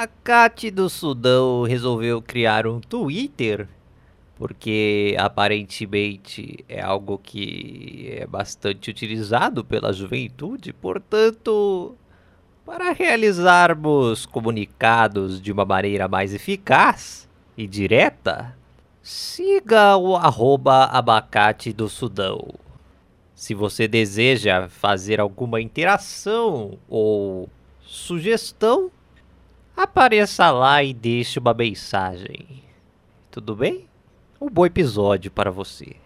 abacate do Sudão resolveu criar um Twitter porque aparentemente é algo que é bastante utilizado pela juventude, portanto, para realizarmos comunicados de uma maneira mais eficaz e direta, siga o arroba abacate do Sudão. Se você deseja fazer alguma interação ou sugestão, apareça lá e deixe uma mensagem. Tudo bem? Um bom episódio para você.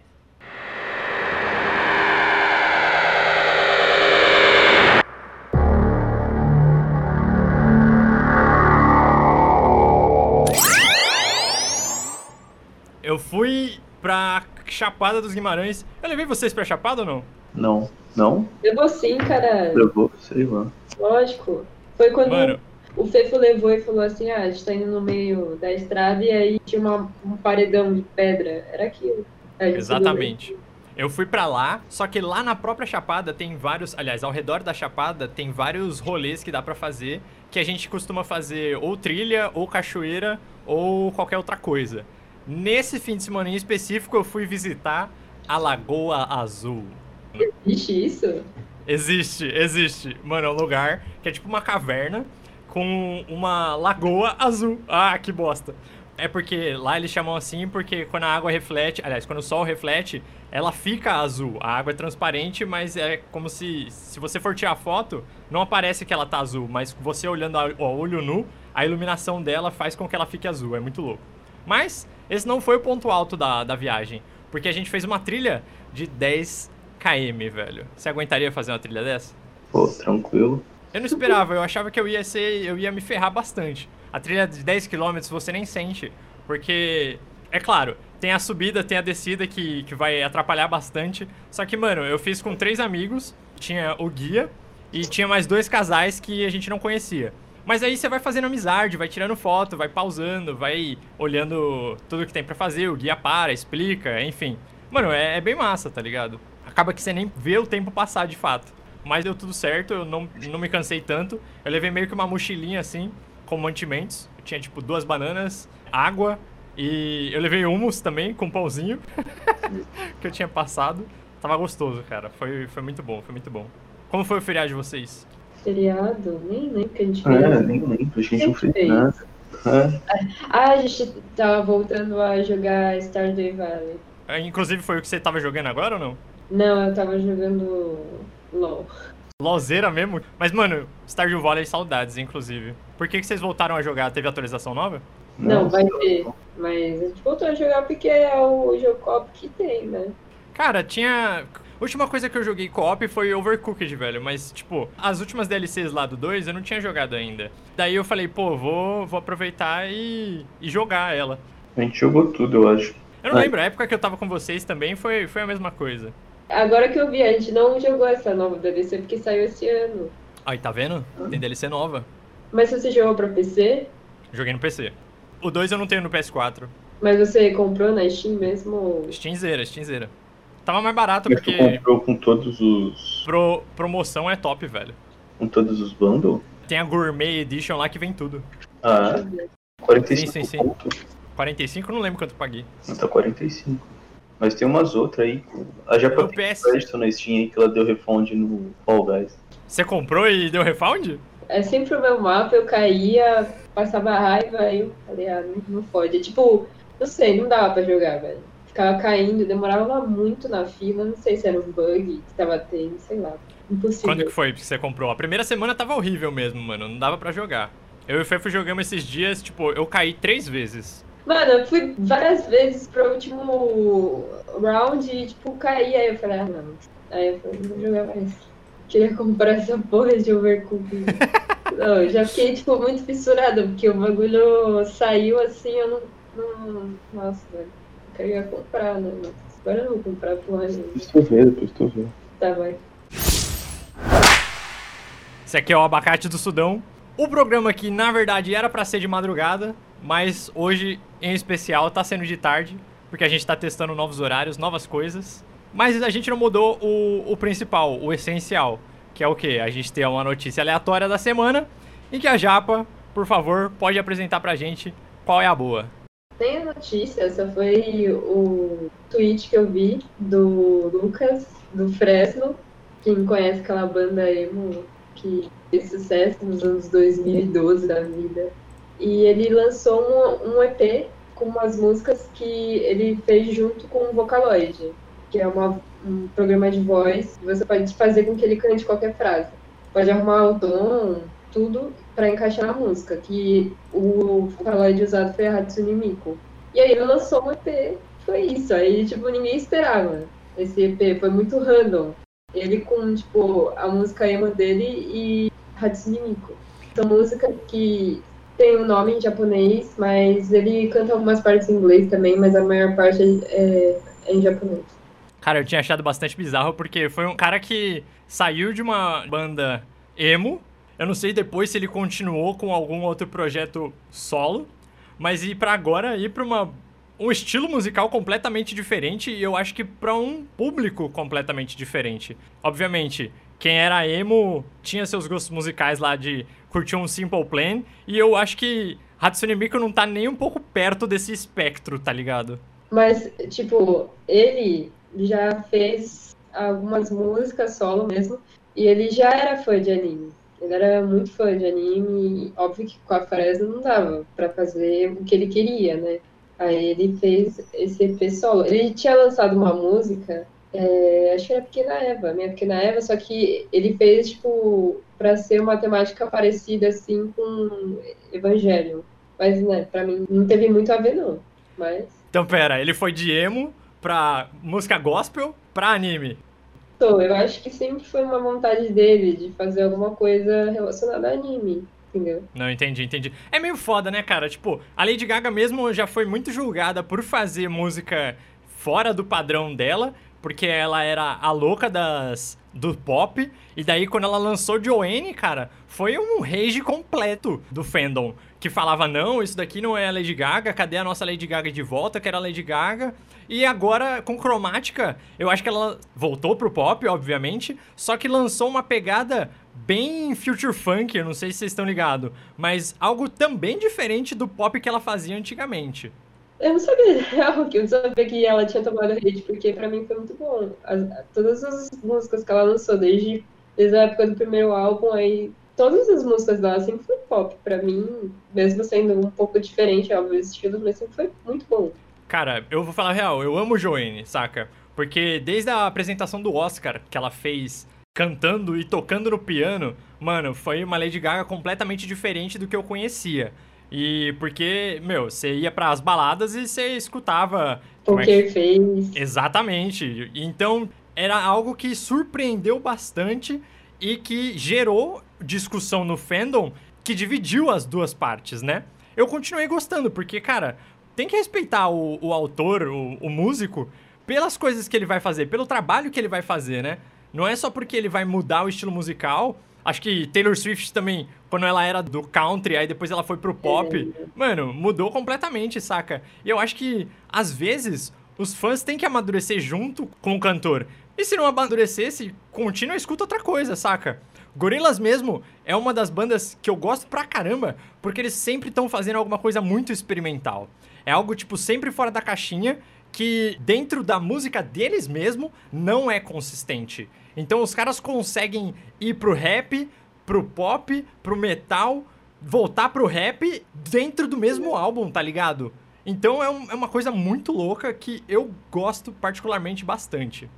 Eu fui pra Chapada dos Guimarães. Eu levei vocês pra Chapada ou não? Não. Não? Levou sim, cara. Levou, sei lá. Lógico. Foi quando Mano, o Fefo levou e falou assim, ah, a gente tá indo no meio da estrada e aí tinha uma, um paredão de pedra. Era aquilo. Gente exatamente. Eu fui pra lá, só que lá na própria Chapada tem vários, aliás, ao redor da Chapada tem vários rolês que dá pra fazer, que a gente costuma fazer ou trilha, ou cachoeira, ou qualquer outra coisa. Nesse fim de semana em específico eu fui visitar a Lagoa Azul. Existe isso? Existe, existe. Mano, é um lugar que é tipo uma caverna com uma lagoa azul. Ah, que bosta. É porque lá eles chamam assim porque quando a água reflete, aliás, quando o sol reflete, ela fica azul. A água é transparente, mas é como se se você for tirar foto, não aparece que ela tá azul, mas você olhando a olho nu, a iluminação dela faz com que ela fique azul. É muito louco. Mas esse não foi o ponto alto da, da viagem, porque a gente fez uma trilha de 10 km, velho. Você aguentaria fazer uma trilha dessa? Pô, tranquilo. Eu não esperava, eu achava que eu ia ser. eu ia me ferrar bastante. A trilha de 10 km você nem sente, porque. É claro, tem a subida, tem a descida que, que vai atrapalhar bastante. Só que, mano, eu fiz com três amigos, tinha o guia e tinha mais dois casais que a gente não conhecia. Mas aí você vai fazendo amizade, vai tirando foto, vai pausando, vai olhando tudo que tem pra fazer, o guia para, explica, enfim. Mano, é, é bem massa, tá ligado? Acaba que você nem vê o tempo passar de fato. Mas deu tudo certo, eu não, não me cansei tanto. Eu levei meio que uma mochilinha assim, com mantimentos. Eu tinha tipo duas bananas, água e eu levei hummus também, com pãozinho que eu tinha passado. Tava gostoso, cara. Foi, foi muito bom, foi muito bom. Como foi o feriado de vocês? Feriado? Nem lembro que a gente fez. É, nem lembro, a gente não fez fez? nada. É, Ah, a gente tava voltando a jogar Stardew Valley. Ah, Inclusive foi o que você tava jogando agora ou não? Não, eu tava jogando LOL. LOLzeira mesmo? Mas, mano, Stardew Valley saudades, inclusive. Por que, que vocês voltaram a jogar? Teve atualização nova? Não, vai sei ter. Mas a gente voltou a jogar porque é o jogo co-op que tem, né? Cara, tinha. A última coisa que eu joguei co-op foi Overcooked, velho. Mas, tipo, as últimas DLCs lá do 2 eu não tinha jogado ainda. Daí eu falei, pô, vou, vou aproveitar e, e jogar ela. A gente jogou tudo, eu acho. Eu não lembro, a época que eu tava com vocês também foi, foi a mesma coisa. Agora que eu vi, a gente não jogou essa nova DLC porque saiu esse ano. Aí, tá vendo? Tem DLC nova. Mas você jogou pra PC? Joguei no PC. O 2 eu não tenho no PS4. Mas você comprou na Steam mesmo? ou- Steamzeira, Steamzeira. Tava mais barato Mas tu porque comprou com todos os. pro, promoção é top, velho. com todos os bundles? Tem a Gourmet Edition lá que vem tudo. Ah, Deixa eu ver. 45 Sim, sim, sim. ponto. 45 eu não lembro quanto eu paguei. Tá 45. Mas tem umas outras aí. A Japa No tem PS. crédito na Steam aí que ela deu refund no Fall Guys. Você comprou e deu refund? É sempre o meu mapa, eu caía, passava raiva, aí eu falei, ah, não, não pode. É tipo, não sei, não dava pra jogar, velho. Ficava caindo, demorava muito na fila, não sei se era um bug que tava tendo, sei lá. Impossível. Quando que foi que você comprou? A primeira semana tava horrível mesmo, mano. Não dava pra jogar. Eu e o Fefo jogamos esses dias, tipo, eu caí três vezes. Mano, eu fui várias vezes pro último round e, tipo, caí, aí eu falei, ah, não. Aí eu falei, não vou jogar mais. Queria comprar essa porra de Overcooked. não, eu já fiquei, tipo, muito fissurada, porque o bagulho saiu assim, eu não. não nossa, velho. Eu queria comprar, né? Mas agora eu não vou comprar porra nenhuma. Vê, depois tu vê. Tá, vai. Esse aqui é o Abacate do Sudão. O programa aqui, na verdade, era pra ser de madrugada, mas hoje, em especial, tá sendo de tarde, porque a gente tá testando novos horários, novas coisas. Mas a gente não mudou o, o principal, o essencial, que é o quê? A gente tem uma notícia aleatória da semana em que a Japa por favor, pode apresentar pra gente qual é a boa. Nem a notícia, só foi o tweet que eu vi do Lucas, do Fresno. Quem conhece aquela banda emo que fez sucesso nos anos 2012 da vida. E ele lançou um, um EP com umas músicas que ele fez junto com o Vocaloid, que é uma, um programa de voz você pode fazer com que ele cante qualquer frase. Pode arrumar o tom, tudo para encaixar na música, que o Vocaloid usado foi a Hatsune Miku. E aí ele lançou um EP, foi isso. Aí, tipo, ninguém esperava esse EP, foi muito random. Ele com, tipo, a música emo dele e Hatsune Miku. São músicas que tem um nome em japonês, mas ele canta algumas partes em inglês também, mas a maior parte é, é em japonês. Cara, eu tinha achado bastante bizarro porque foi um cara que saiu de uma banda emo. Eu não sei depois se ele continuou com algum outro projeto solo, mas ir para agora ir para uma um estilo musical completamente diferente e eu acho que para um público completamente diferente. Obviamente, quem era emo tinha seus gostos musicais lá de curtir um Simple Plan, e eu acho que Hatsune Miku não tá nem um pouco perto desse espectro, tá ligado? Mas, tipo, ele já fez algumas músicas solo mesmo, e ele já era fã de anime. Ele era muito fã de anime, e óbvio que com a Fresno não dava para fazer o que ele queria, né? Aí ele fez esse EP solo. Ele tinha lançado uma música é, acho que era Pequena Eva, minha Pequena Eva, só que ele fez, tipo, pra ser uma temática parecida, assim, com Evangelho. Mas, né, pra mim não teve muito a ver, não. Mas. Então, pera, ele foi de emo pra música gospel pra anime. Tô, eu acho que sempre foi uma vontade dele de fazer alguma coisa relacionada a anime. Entendeu? Não, entendi, entendi. É meio foda, né, cara? Tipo, a Lady Gaga mesmo já foi muito julgada por fazer música fora do padrão dela, porque ela era a louca das do pop, e daí quando ela lançou Joanne, cara, foi um rage completo do fandom, que falava, não, isso daqui não é a Lady Gaga, cadê a nossa Lady Gaga de volta, que era a Lady Gaga, e agora, com Cromática, eu acho que ela voltou pro pop, obviamente, só que lançou uma pegada bem future funk, eu não sei se vocês estão ligados, mas algo também diferente do pop que ela fazia antigamente. Eu não sabia real que eu sabia que ela tinha tomado hate, porque pra mim foi muito bom. As, todas as músicas que ela lançou, desde, desde a época do primeiro álbum, aí todas as músicas dela sempre foi pop. Pra mim, mesmo sendo um pouco diferente, óbvio, os estilos, mas sempre foi muito bom. Cara, eu vou falar real, eu amo Joanne, saca? Porque desde a apresentação do Oscar que ela fez cantando e tocando no piano, mano, foi uma Lady Gaga completamente diferente do que eu conhecia. E porque, meu, você ia para as baladas e você escutava. Poker é Face. Exatamente. Então, era algo que surpreendeu bastante e que gerou discussão no fandom que dividiu as duas partes, né? Eu continuei gostando, porque, cara, tem que respeitar o, o autor, o, o músico, pelas coisas que ele vai fazer, pelo trabalho que ele vai fazer, né? Não é só porque ele vai mudar o estilo musical Acho que Taylor Swift também, quando ela era do country, aí depois ela foi pro pop, mano, mudou completamente, saca? E eu acho que, às vezes, os fãs têm que amadurecer junto com o cantor. E se não amadurecesse, continua escuta outra coisa, saca? Gorillaz mesmo é uma das bandas que eu gosto pra caramba, porque eles sempre estão fazendo alguma coisa muito experimental. É algo, tipo, sempre fora da caixinha, que dentro da música deles mesmo não é consistente. Então os caras conseguem ir pro rap, pro pop, pro metal, voltar pro rap dentro do mesmo álbum, tá ligado? Então é, um, é uma coisa muito louca que eu gosto particularmente bastante.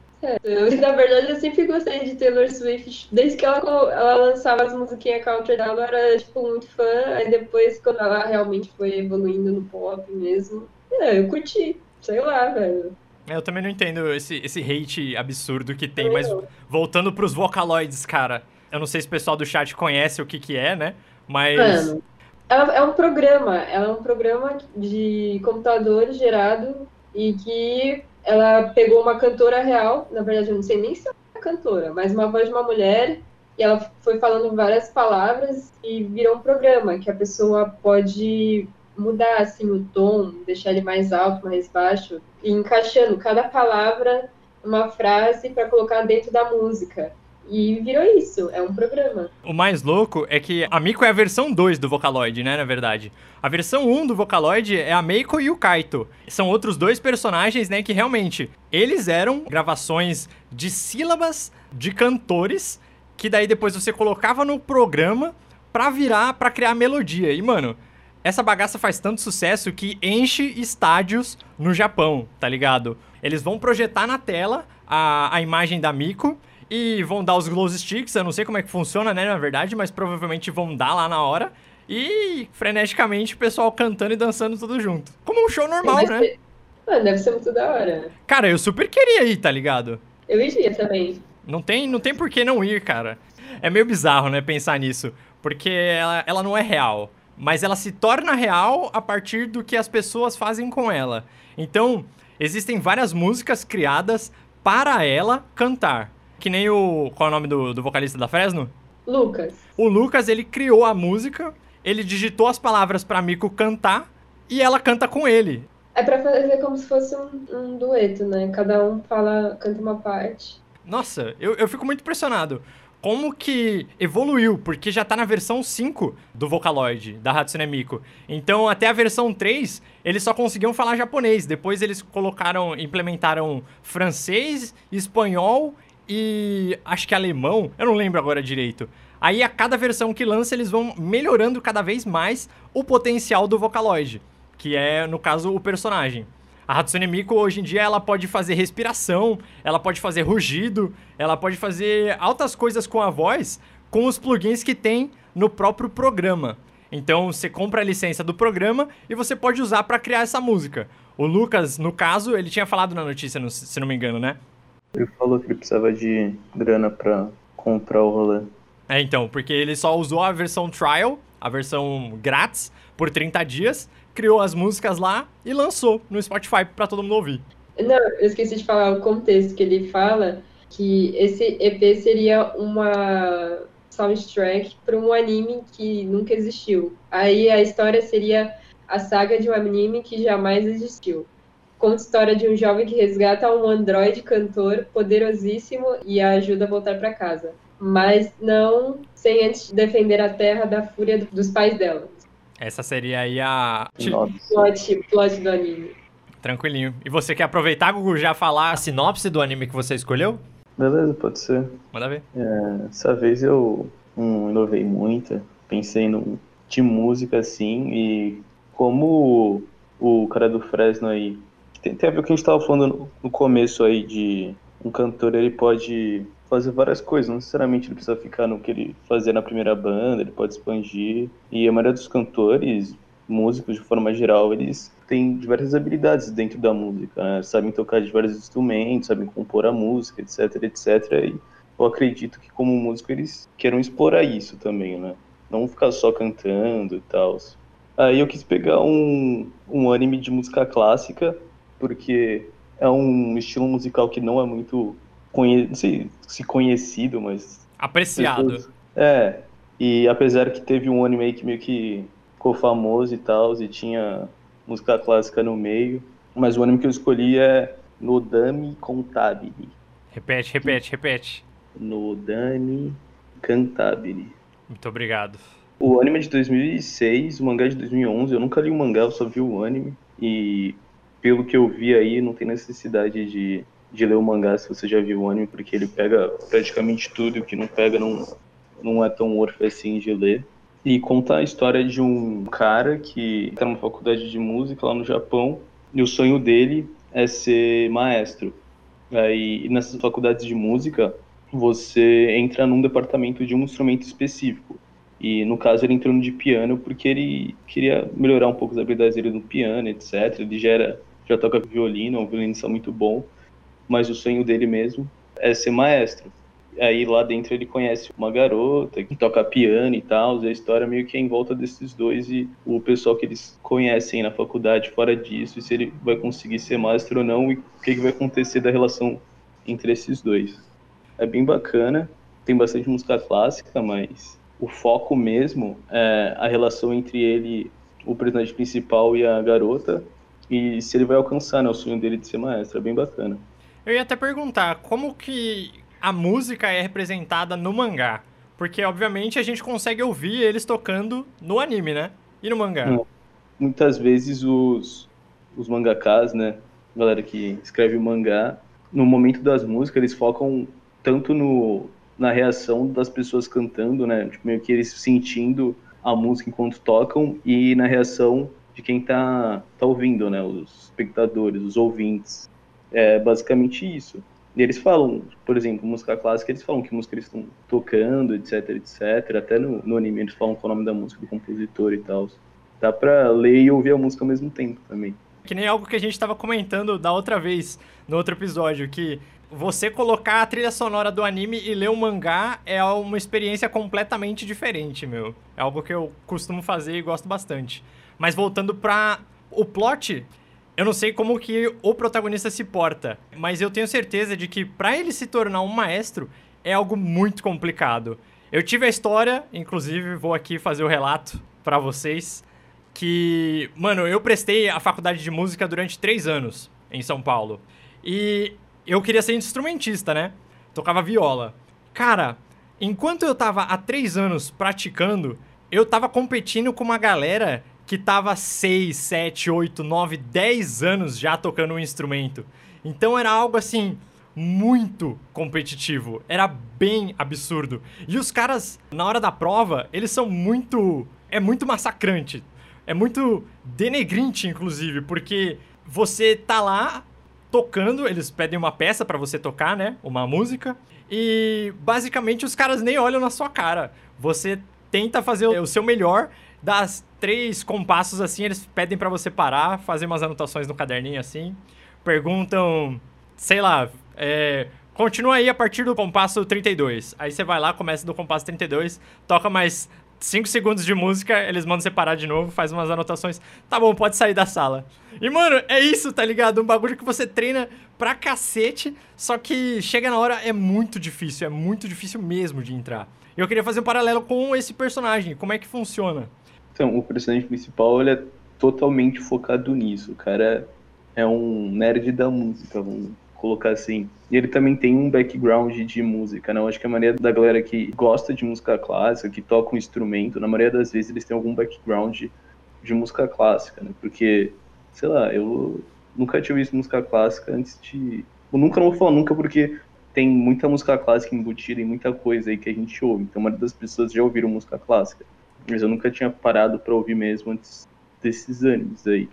Eu, na verdade, eu sempre gostei de Taylor Swift. Desde que ela, ela lançava as musiquinhas country dela, eu era, tipo, muito fã. Aí depois, quando ela realmente foi evoluindo no pop mesmo, é, eu curti. Sei lá, velho. É, eu também não entendo esse, esse hate absurdo que tem, mas voltando pros Vocaloids, cara. Eu não sei se o pessoal do chat conhece o que que é, né? Mas. Mano, é um programa. Ela é um programa de computador gerado e que ela pegou uma cantora real. Na verdade, eu não sei nem se é uma cantora, mas uma voz de uma mulher. E ela foi falando várias palavras e virou um programa que a pessoa pode mudar assim o tom, deixar ele mais alto, mais baixo, e encaixando cada palavra uma frase para colocar dentro da música. E virou isso, é um programa. O mais louco é que a Miko é a versão 2 do Vocaloid, né, na verdade. A versão 1 do Vocaloid é a Meiko e o Kaito. São outros dois personagens, né, que realmente eles eram gravações de sílabas de cantores que daí depois você colocava no programa pra virar, pra criar melodia. E, mano, essa bagaça faz tanto sucesso que enche estádios no Japão, tá ligado? Eles vão projetar na tela a, a imagem da Miko e vão dar os glow sticks. Eu não sei como é que funciona, né, na verdade, mas provavelmente vão dar lá na hora. E freneticamente o pessoal cantando e dançando tudo junto. Como um show normal, deve né? Ser... Mano, deve ser muito da hora. Cara, eu super queria ir, tá ligado? Eu iria também. Não tem, não tem por que não ir, cara. É meio bizarro, né, pensar nisso. Porque ela, ela não é real. Mas ela se torna real a partir do que as pessoas fazem com ela. Então, existem várias músicas criadas para ela cantar. Que nem o. Qual é o nome do, do vocalista da Fresno? Lucas. O Lucas, ele criou a música, ele digitou as palavras pra Miko cantar e ela canta com ele. É pra fazer como se fosse um, um dueto, né? Cada um fala, canta uma parte. Nossa, eu, eu fico muito impressionado. Como que evoluiu, porque já tá na versão 5 do Vocaloid, da Hatsune Miku. Então, até a versão 3, eles só conseguiam falar japonês. Depois eles colocaram, implementaram francês, espanhol e acho que alemão, eu não lembro agora direito. Aí a cada versão que lança, eles vão melhorando cada vez mais o potencial do Vocaloid, que é, no caso, o personagem. A Hatsune Miku hoje em dia ela pode fazer respiração, ela pode fazer rugido, ela pode fazer altas coisas com a voz com os plugins que tem no próprio programa. Então você compra a licença do programa e você pode usar para criar essa música. O Lucas, no caso, ele tinha falado na notícia, se não me engano, né? Ele falou que ele precisava de grana pra comprar o rolê. É, então, porque ele só usou a versão trial, a versão grátis, por 30 dias, criou as músicas lá e lançou no Spotify pra todo mundo ouvir. Não, eu esqueci de falar o contexto que ele fala, que esse EP seria uma soundtrack para um anime que nunca existiu. Aí a história seria a saga de um anime que jamais existiu. Conta a história de um jovem que resgata um androide cantor poderosíssimo e a ajuda a voltar para casa. Mas não sem antes defender a terra da fúria dos pais dela. Essa seria aí a. Plot, plot do anime. Tranquilinho. E você quer aproveitar, Gugu, já falar a sinopse do anime que você escolheu? Beleza, pode ser. Manda ver. É, dessa vez eu não inovei muito, pensei no, de música assim, e como o cara do Fresno aí. Tem, tem a ver com o que a gente tava falando no, no começo aí de um cantor ele pode fazer várias coisas, não necessariamente ele precisa ficar no que ele fazia na primeira banda, ele pode expandir. E a maioria dos cantores, músicos de forma geral, eles têm diversas habilidades dentro da música, né? sabem tocar diversos instrumentos, sabem compor a música, etc, etc. E eu acredito que como músico eles queiram explorar isso também, né? Não ficar só cantando e tal. Aí eu quis pegar um, um anime de música clássica, porque é um estilo musical que não é muito conhe... não sei se conhecido, mas apreciado. Pessoas... É. E apesar que teve um anime que meio que ficou famoso e tal, e tinha música clássica no meio, mas o anime que eu escolhi é Nodami Cantabile. Repete, repete, repete. Nodami Cantabile. Muito obrigado. O anime é de 2006, o mangá é de 2011. Eu nunca li o mangá, eu só vi o anime. E pelo que eu vi aí, não tem necessidade de, de ler o mangá se você já viu o anime, porque ele pega praticamente tudo, e o que não pega não, não é tão worth assim de ler. E conta a história de um cara que está numa faculdade de música lá no Japão, e o sonho dele é ser maestro. Aí, nessas faculdades de música, você entra num departamento de um instrumento específico. E no caso ele entrou no de piano porque ele queria melhorar um pouco as habilidades dele no piano, etc. Ele já, era, já toca violino, é um violinista muito bom, mas o sonho dele mesmo é ser maestro. Aí lá dentro ele conhece uma garota que toca piano e tal, e a história meio que é em volta desses dois e o pessoal que eles conhecem na faculdade fora disso, e se ele vai conseguir ser maestro ou não, e o que, que vai acontecer da relação entre esses dois. É bem bacana, tem bastante música clássica, mas o foco mesmo é a relação entre ele, o personagem principal e a garota, e se ele vai alcançar né, o sonho dele de ser maestro. É bem bacana. Eu ia até perguntar, como que a música é representada no mangá? Porque, obviamente, a gente consegue ouvir eles tocando no anime, né? E no mangá? Não. Muitas vezes os, os mangakas, né? Galera que escreve o mangá, no momento das músicas, eles focam tanto no, na reação das pessoas cantando, né? Tipo, meio que eles sentindo a música enquanto tocam e na reação de quem tá, tá ouvindo, né? Os espectadores, os ouvintes. É basicamente isso. E eles falam, por exemplo, música clássica, eles falam que música eles estão tocando, etc, etc. Até no, no anime eles falam qual é o nome da música do compositor e tal. Dá pra ler e ouvir a música ao mesmo tempo também. Que nem algo que a gente tava comentando da outra vez, no outro episódio, que você colocar a trilha sonora do anime e ler o mangá é uma experiência completamente diferente, meu. É algo que eu costumo fazer e gosto bastante. Mas voltando pra o plot, eu não sei como que o protagonista se porta, mas eu tenho certeza de que para ele se tornar um maestro é algo muito complicado. Eu tive a história, inclusive vou aqui fazer o relato para vocês, que, mano, eu prestei a faculdade de música durante três anos em São Paulo. E eu queria ser instrumentista, né? Tocava viola. Cara, enquanto eu tava há três anos praticando, eu tava competindo com uma galera que tava 6, 7, 8, 9, 10 anos já tocando um instrumento. Então era algo assim muito competitivo, era bem absurdo. E os caras na hora da prova, eles são muito é muito massacrante. É muito denegrinte inclusive, porque você tá lá tocando, eles pedem uma peça para você tocar, né? Uma música. E basicamente os caras nem olham na sua cara. Você tenta fazer o seu melhor, das três compassos assim, eles pedem para você parar, fazer umas anotações no caderninho assim. Perguntam, sei lá, é, continua aí a partir do compasso 32. Aí você vai lá, começa do compasso 32, toca mais 5 segundos de música, eles mandam você parar de novo, faz umas anotações. Tá bom, pode sair da sala. E, mano, é isso, tá ligado? Um bagulho que você treina pra cacete, só que chega na hora é muito difícil, é muito difícil mesmo de entrar. Eu queria fazer um paralelo com esse personagem, como é que funciona? Então, o personagem principal, ele é totalmente focado nisso. O cara é um nerd da música, vamos colocar assim. E ele também tem um background de música, né? Eu acho que a maioria da galera que gosta de música clássica, que toca um instrumento, na maioria das vezes eles têm algum background de música clássica, né? Porque, sei lá, eu nunca tinha visto música clássica antes de. Eu nunca não vou falar nunca porque tem muita música clássica embutida em muita coisa aí que a gente ouve. Então, a maioria das pessoas já ouviram música clássica. Mas eu nunca tinha parado pra ouvir mesmo antes desses animes aí.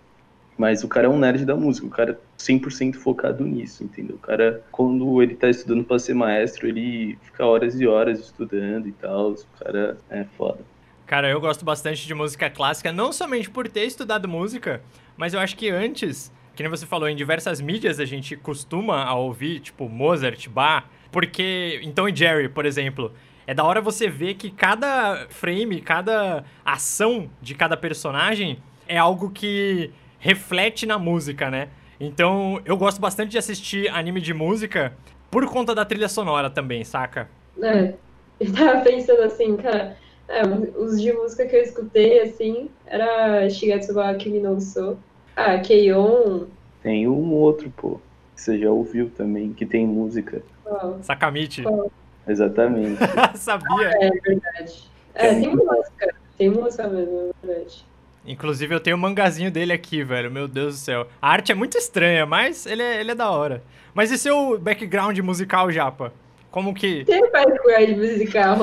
Mas o cara é um nerd da música, o cara é 100% focado nisso, entendeu? O cara, quando ele tá estudando pra ser maestro, ele fica horas e horas estudando e tal. O cara é foda. Cara, eu gosto bastante de música clássica, não somente por ter estudado música, mas eu acho que antes, que nem você falou, em diversas mídias a gente costuma a ouvir, tipo Mozart, Bach, porque. Então, e Jerry, por exemplo. É da hora você ver que cada frame, cada ação de cada personagem é algo que reflete na música, né? Então, eu gosto bastante de assistir anime de música por conta da trilha sonora também, saca? É, eu tava pensando assim, cara, é, os de música que eu escutei, assim, era Shigetsu wa Kimi no Uso, ah, Keion... Tem um outro, pô, que você já ouviu também, que tem música. Qual? Sakamichi. Qual? Exatamente. Sabia? É verdade. É, É tem muito música, tem música mesmo, é verdade. Inclusive, eu tenho o mangazinho dele aqui, velho. Meu Deus do céu. A arte é muito estranha, mas ele é, ele é da hora. Mas e seu background musical, Japa? Como que. Tem background musical,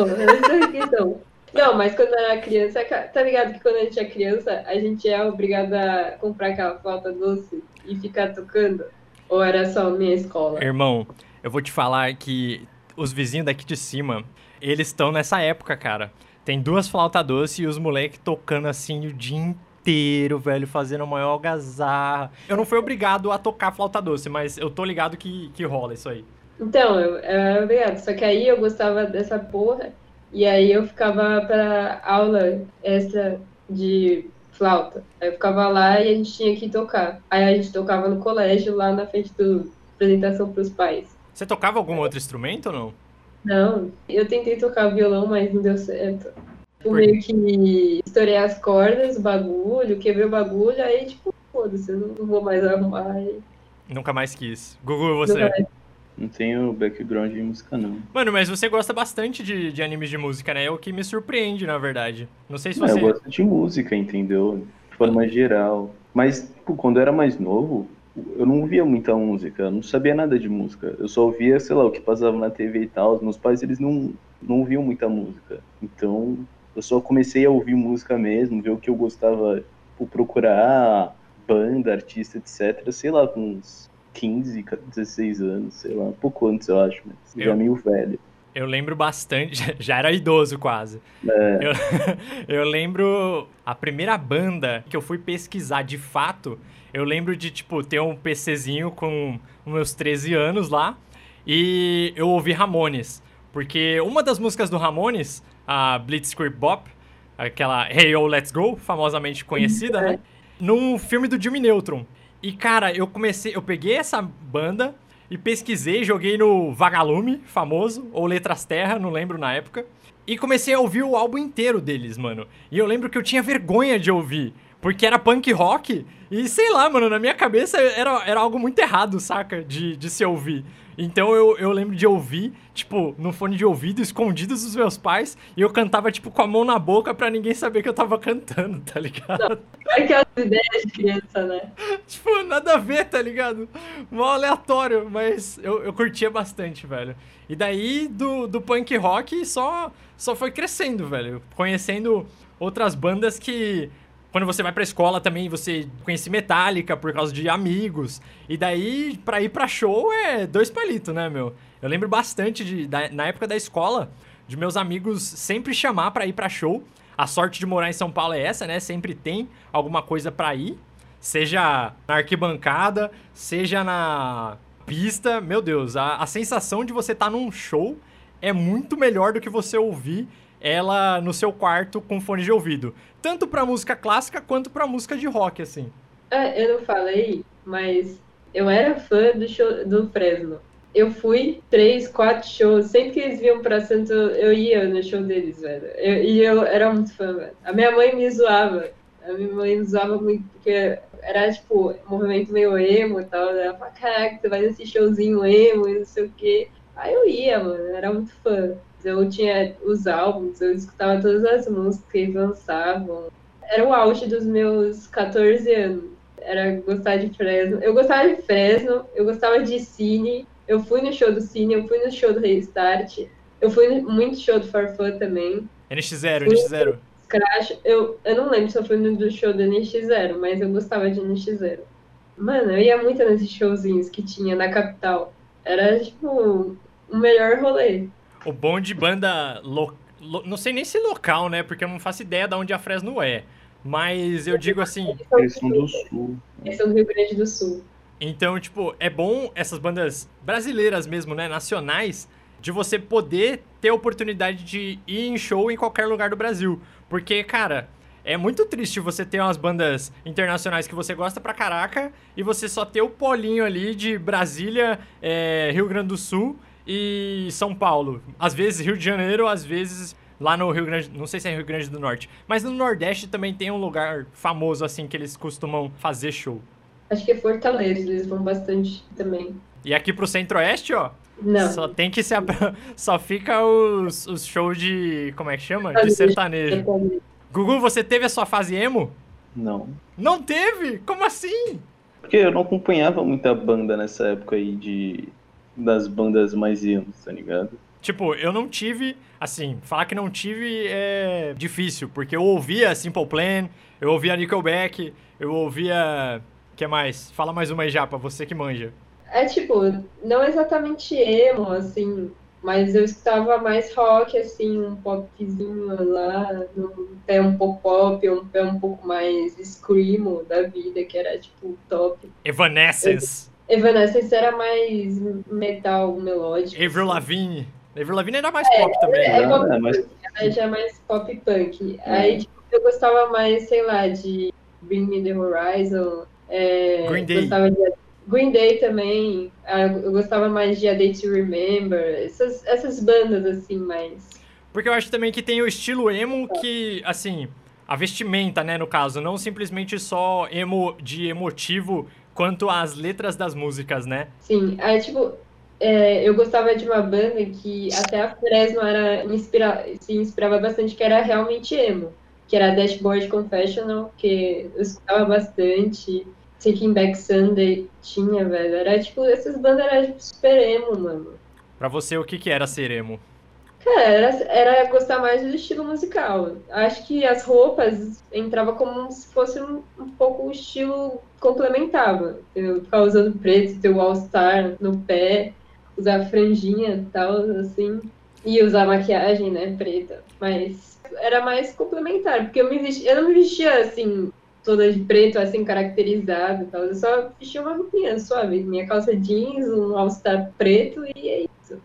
questão. Não, mas quando eu era criança, tá ligado que quando a gente é criança, a gente é obrigado a comprar aquela flauta doce e ficar tocando? Ou era só minha escola? Irmão, eu vou te falar que os vizinhos daqui de cima, eles estão nessa época, cara. Tem duas flautas doces e os moleques tocando assim o dia inteiro, velho, fazendo maior algazarra. Eu não fui obrigado a tocar flauta doce, mas eu tô ligado que, que rola isso aí. Então, eu era obrigado. Só que aí eu gostava dessa porra. E aí eu ficava pra aula extra de flauta. Aí eu ficava lá e a gente tinha que tocar. Aí a gente tocava no colégio, lá na frente do apresentação pros pais. Você tocava algum outro instrumento ou não? Não, eu tentei tocar violão, mas não deu certo. Eu Por meio que estourei as cordas, o bagulho, quebrei o bagulho, aí tipo, foda-se, eu não vou mais arrumar. Aí, Nunca mais quis. Gugu, você. Não tenho background em música, não. Mano, mas você gosta bastante de, de animes de música, né? É o que me surpreende, na verdade. Não sei se Ah, você. Eu gosto de música, entendeu? De forma geral. Mas, tipo, quando eu era mais novo, eu não ouvia muita música, eu não sabia nada de música. Eu só ouvia, sei lá, o que passava na TV e tal. Os meus pais, eles não, não ouviam muita música. Então, eu só comecei a ouvir música mesmo, ver o que eu gostava, tipo, procurar banda, artista, etc. Sei lá, com uns 15, 16 anos, sei lá, um pouco antes, eu acho, mas Eu- já meio velho. Eu lembro bastante, já era idoso quase. É. Eu, eu lembro a primeira banda que eu fui pesquisar de fato. Eu lembro de, tipo, ter um PCzinho com meus 13 anos lá e eu ouvi Ramones. Porque uma das músicas do Ramones, a Blitzkrieg Bop, aquela Hey Yo Let's Go, famosamente conhecida, né? Num filme do Jimmy Neutron. E, cara, eu comecei, eu peguei essa banda e pesquisei, joguei no Vagalume, famoso, ou Letras Terra, não lembro na época. E comecei a ouvir o álbum inteiro deles, mano. E eu lembro que eu tinha vergonha de ouvir. Porque era punk rock. E sei lá, mano, na minha cabeça era, era algo muito errado, saca? De, de se ouvir. Então eu, eu lembro de ouvir, tipo, no fone de ouvido, escondidos dos meus pais. E eu cantava, tipo, com a mão na boca pra ninguém saber que eu tava cantando, tá ligado? Aquelas ideias de criança, né? tipo, nada a ver, tá ligado? Mó aleatório, mas eu, eu curtia bastante, velho. E daí, do, do punk rock, só, só foi crescendo, velho. Conhecendo outras bandas que... Quando você vai pra escola também, você conhece Metallica por causa de amigos. E daí, pra ir pra show, é dois palitos, né, meu? Eu lembro bastante, de, da- na época da escola, de meus amigos sempre chamar pra ir pra show. A sorte de morar em São Paulo é essa, né? Sempre tem alguma coisa pra ir. Seja na arquibancada, seja na pista. Meu Deus, a, a sensação de você estar num show é muito melhor do que você ouvir ela no seu quarto com fone de ouvido. Tanto pra música clássica quanto pra música de rock, assim. É, eu não falei, mas eu era fã do show do Fresno. Eu fui três, quatro shows. Sempre que eles vinham pra Santo, eu ia no show deles, velho. Eu- e eu era muito fã, velho. A minha mãe me zoava. A minha mãe me zoava muito, porque era, tipo, um movimento meio emo e tal. né? Ela falava, caraca, você vai nesse showzinho emo e não sei o quê. Aí eu ia, mano. Eu era muito fã. Eu tinha os álbuns, eu escutava todas as músicas que eles lançavam. Era o auge dos meus 14 anos era gostar de Fresno. Eu gostava de Fresno, eu gostava de Cine. Eu fui no show do Cine, eu fui no show do Restart. Eu fui no, muito show do Farfã também. NX0, NX0. Crash, eu, eu não lembro se eu fui no do show do NX0, mas eu gostava de NX0. Mano, eu ia muito nesses showzinhos que tinha na capital. Era, tipo, o melhor rolê. O bom de banda. Lo, lo- não sei nem se local, né? Porque eu não faço ideia de onde a Fresno é. Mas eu digo assim. Eles são do sul. Eles são do Rio Grande do Sul. Então, tipo, é bom essas bandas brasileiras mesmo, né? Nacionais, de você poder ter a oportunidade de ir em show em qualquer lugar do Brasil. Porque, cara, é muito triste você ter umas bandas internacionais que você gosta pra caraca e você só ter o polinho ali de Brasília, é, Rio Grande do Sul e São Paulo. Às vezes Rio de Janeiro, às vezes lá no Rio Grande, não sei se é Rio Grande do Norte, mas no Nordeste também tem um lugar famoso assim que eles costumam fazer show. Acho que é Fortaleza, eles vão bastante também. E aqui pro Centro-Oeste, ó, Não. só tem que se apro- só fica os, os shows de, como é que chama? De sertanejo. Gugu, você teve a sua fase emo? Não. Não teve? Como assim? Porque eu não acompanhava muita banda nessa época aí de. Das bandas mais emos, tá ligado? Tipo, eu não tive, assim, falar que não tive é difícil, porque eu ouvia Simple Plan, eu ouvia Nickelback, eu ouvia, que mais? Fala mais uma aí já, pra você que manja. É tipo, não exatamente emo, assim, mas eu escutava mais rock, assim, um popzinho lá, um pé um pouco pop, um pé um pouco mais screamo da vida, que era tipo top. Evanescence, Evanescence era mais metal melódico. Avril Lavigne. Avril Lavigne era mais pop também. É, Ah, pop é, mas Aí já é mais pop punk. Aí tipo, eu gostava mais, sei lá, de Bring Me The Horizon. é, Green Day. Gostava de Green Day também. ah, Eu gostava mais de A Day to Remember. Essas, essas bandas assim, mais. Porque eu acho também que tem o estilo emo que, assim, a vestimenta, né, no caso, não simplesmente só emo de emotivo quanto as letras das músicas, né? Sim, aí tipo, é, eu gostava de uma banda que até a Fresno era inspira se inspirava bastante, que era realmente emo, que era Dashboard Confessional, que eu escutava bastante. Taking Back Sunday tinha, velho. Era tipo, essas bandas eram tipo, super emo, mano. Pra você, o que, que era ser emo? Cara, era, era gostar mais do estilo musical. Acho que as roupas entrava como se fosse um, um pouco um estilo complementava. Eu ficar usando preto, ter o All-Star no pé, usar franjinha e tal, assim. E usar maquiagem, né, preta. Mas era mais complementar, porque eu, me vestia, eu não me vestia assim, toda de preto, assim, caracterizado e tal. Eu só vestia uma roupinha suave. Minha calça jeans, um All-Star preto e é isso.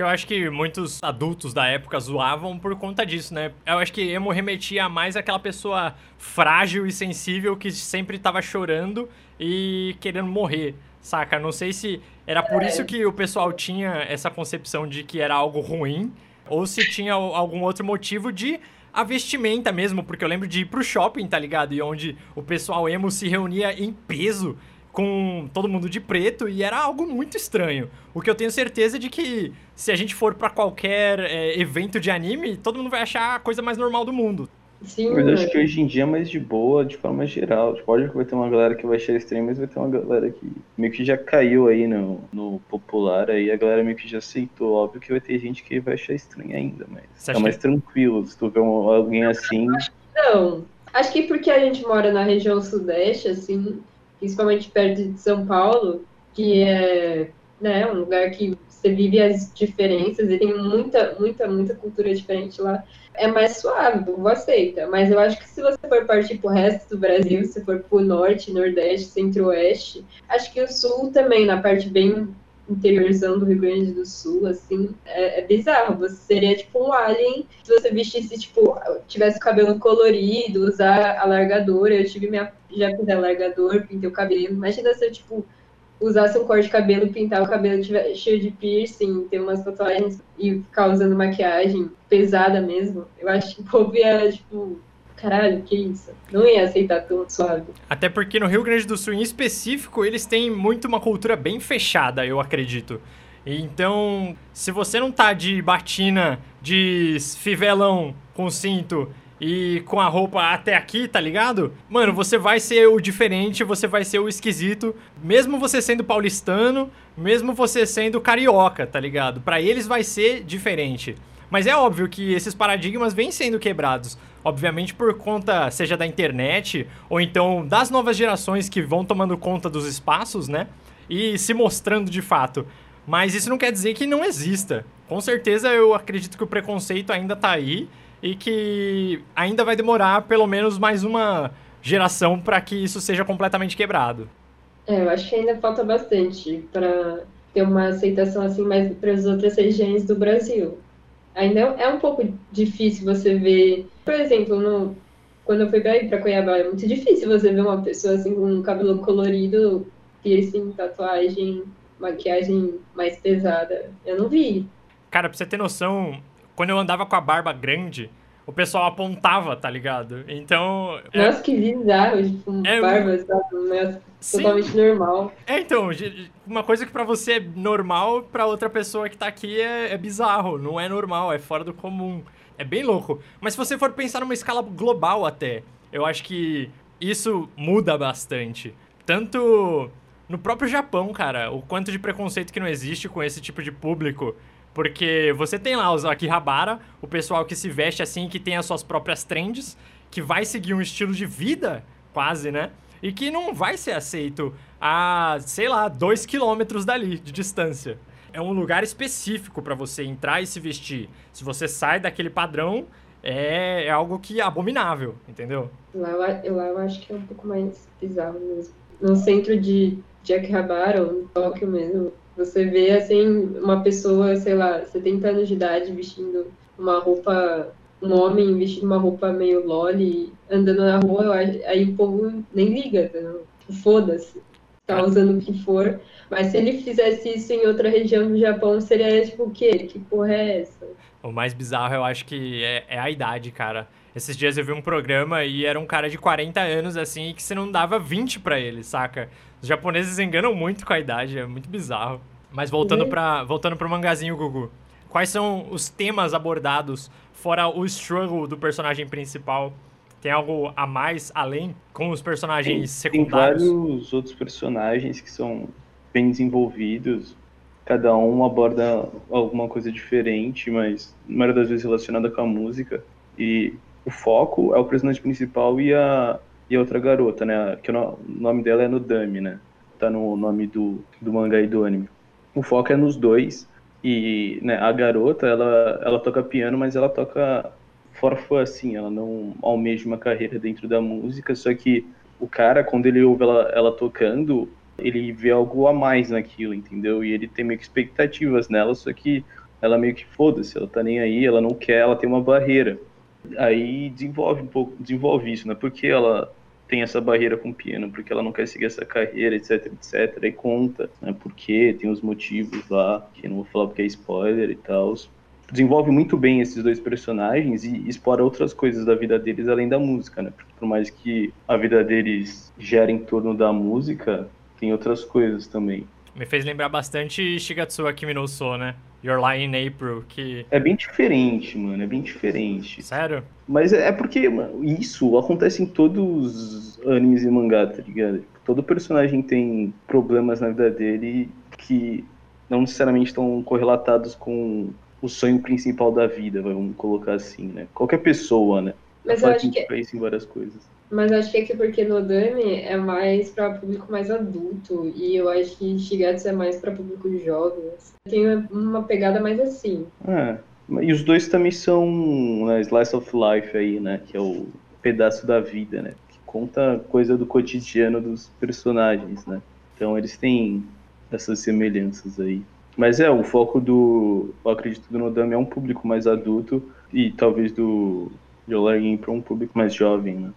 Porque eu acho que muitos adultos da época zoavam por conta disso, né? Eu acho que emo remetia mais àquela pessoa frágil e sensível que sempre tava chorando e querendo morrer, saca? Não sei se era por isso que o pessoal tinha essa concepção de que era algo ruim ou se tinha algum outro motivo de a vestimenta mesmo, porque eu lembro de ir pro shopping, tá ligado? E onde o pessoal emo se reunia em peso com todo mundo de preto e era algo muito estranho. O que eu tenho certeza de que se a gente for para qualquer é, evento de anime, todo mundo vai achar a coisa mais normal do mundo. Sim, mas acho que hoje em dia é mais de boa, de forma geral. Tipo, pode que vai ter uma galera que vai achar estranho, mas vai ter uma galera que meio que já caiu aí no, no popular, aí a galera meio que já aceitou. Óbvio que vai ter gente que vai achar estranho ainda, mas é mais que... tranquilo se tu vê um, alguém assim. Não, acho que porque a gente mora na região sudeste, assim, principalmente perto de São Paulo, que é né, um lugar que você vive as diferenças e tem muita, muita, muita cultura diferente lá é mais suave, o aceita. Mas eu acho que se você for partir pro resto do Brasil, se for pro norte, nordeste, centro-oeste, acho que o sul também, na parte bem interiorzão do Rio Grande do Sul, assim, é, é, bizarro. Você seria tipo um alien se você vestisse, tipo, tivesse o cabelo colorido, usar alargador. Eu tive minha. Já fiz alargador, pintei o cabelo. Imagina se eu, tipo, usasse um corte de cabelo, pintar o cabelo tiver cheio de piercing, ter umas tatuagens e ficar usando maquiagem pesada mesmo, eu acho que o povo ia, tipo, caralho, que isso? Não ia aceitar tão suave. Até porque no Rio Grande do Sul, em específico, eles têm muito uma cultura bem fechada, eu acredito. Então, se você não tá de batina, de fivelão com cinto e com a roupa até aqui, tá ligado? Mano, você vai ser o diferente, você vai ser o esquisito, mesmo você sendo paulistano, mesmo você sendo carioca, tá ligado? Para eles vai ser diferente. Mas é óbvio que esses paradigmas vêm sendo quebrados. Obviamente por conta, seja da internet, ou então das novas gerações que vão tomando conta dos espaços, né? E se mostrando de fato. Mas isso não quer dizer que não exista. Com certeza eu acredito que o preconceito ainda tá aí e que ainda vai demorar pelo menos mais uma geração para que isso seja completamente quebrado. É, eu acho que ainda falta bastante para ter uma aceitação assim mais para as outras regiões do Brasil. Ainda é um pouco difícil você ver, por exemplo, no, quando eu fui para Cuiabá, é muito difícil você ver uma pessoa assim com um cabelo colorido, piercing, tatuagem, maquiagem mais pesada. Eu não vi. Cara, pra você ter noção, quando eu andava com a barba grande, o pessoal apontava, tá ligado? Então. É Nossa, é... que bizarro, tipo, é... barba, sabe? Totalmente normal. É, então, uma coisa que para você é normal, para outra pessoa que tá aqui é, é bizarro. Não é normal, é fora do comum. É bem louco. Mas se você for pensar numa escala global até, eu acho que isso muda bastante. Tanto no próprio Japão, cara, o quanto de preconceito que não existe com esse tipo de público porque você tem lá os Akihabara, o pessoal que se veste assim, que tem as suas próprias trends, que vai seguir um estilo de vida, quase, né? E que não vai ser aceito a, sei lá, dois quilômetros dali de distância. É um lugar específico para você entrar e se vestir. Se você sai daquele padrão, é, é algo que é abominável, entendeu? Lá, lá eu acho que é um pouco mais bizarro mesmo. No centro de, Akihabara, ou no Tóquio mesmo, você vê, assim, uma pessoa, sei lá, 70 anos de idade vestindo uma roupa, um homem vestindo uma roupa meio loli, andando na rua, aí o povo nem liga, tá? foda-se, tá usando o que for. Mas se ele fizesse isso em outra região do Japão, seria tipo o quê? Que porra é essa? O mais bizarro, eu acho que é, é a idade, cara. Esses dias eu vi um programa e era um cara de 40 anos, assim, que você não dava 20 para ele, saca? Os japoneses enganam muito com a idade, é muito bizarro. Mas voltando Uhum. para voltando pro mangazinho, Gugu. Quais são os temas abordados fora o struggle do personagem principal? Tem algo a mais além com os personagens Tem secundários? vários outros personagens que são bem desenvolvidos. Cada um aborda alguma coisa diferente, mas na maioria das vezes relacionada com a música. E o foco é o personagem principal e a, e a outra garota, né? Que o nome dela é Nodami, né? Tá no nome do, do mangá e do anime. O foco é nos dois. E né, a garota, ela, ela toca piano, mas ela toca for fun, assim. Ela não almeja uma carreira dentro da música, só que o cara, quando ele ouve ela, ela tocando, ele vê algo a mais naquilo, entendeu? E ele tem meio que expectativas nela, só que ela meio que foda-se, ela tá nem aí, ela não quer, ela tem uma barreira. Aí desenvolve um pouco, desenvolve isso, né? Porque ela tem essa barreira com o piano, porque ela não quer seguir essa carreira, etc, etc. Aí conta, né? Porque tem os motivos lá, que eu não vou falar porque é spoiler e tal. Desenvolve muito bem esses dois personagens e explora outras coisas da vida deles além da música, né? Porque por mais que a vida deles gere em torno da música, tem outras coisas também. Me fez lembrar bastante Shigatsu Akimi no né? Your Lie in April, que... É bem diferente, mano, é bem diferente. Sério? Mas é é porque mano, isso acontece em todos os animes e mangá, tá ligado? Todo personagem tem problemas na vida dele que não necessariamente estão correlatados com o sonho principal da vida, vamos colocar assim, né? Qualquer pessoa, né? Mas eu acho que em várias coisas. Mas acho que é que porque Nodame é mais pra público mais adulto e eu acho que Shigatsu é mais pra público jovem. Tem uma- uma pegada mais assim. É, e os dois também são né, Slice of Life aí, né? Que é o pedaço da vida, né? Que conta coisa do cotidiano dos personagens, né? Então eles têm essas semelhanças aí. Mas é, o foco do, eu acredito, do Nodame é um público mais adulto e talvez do Jolarin para um público mais jovem, né?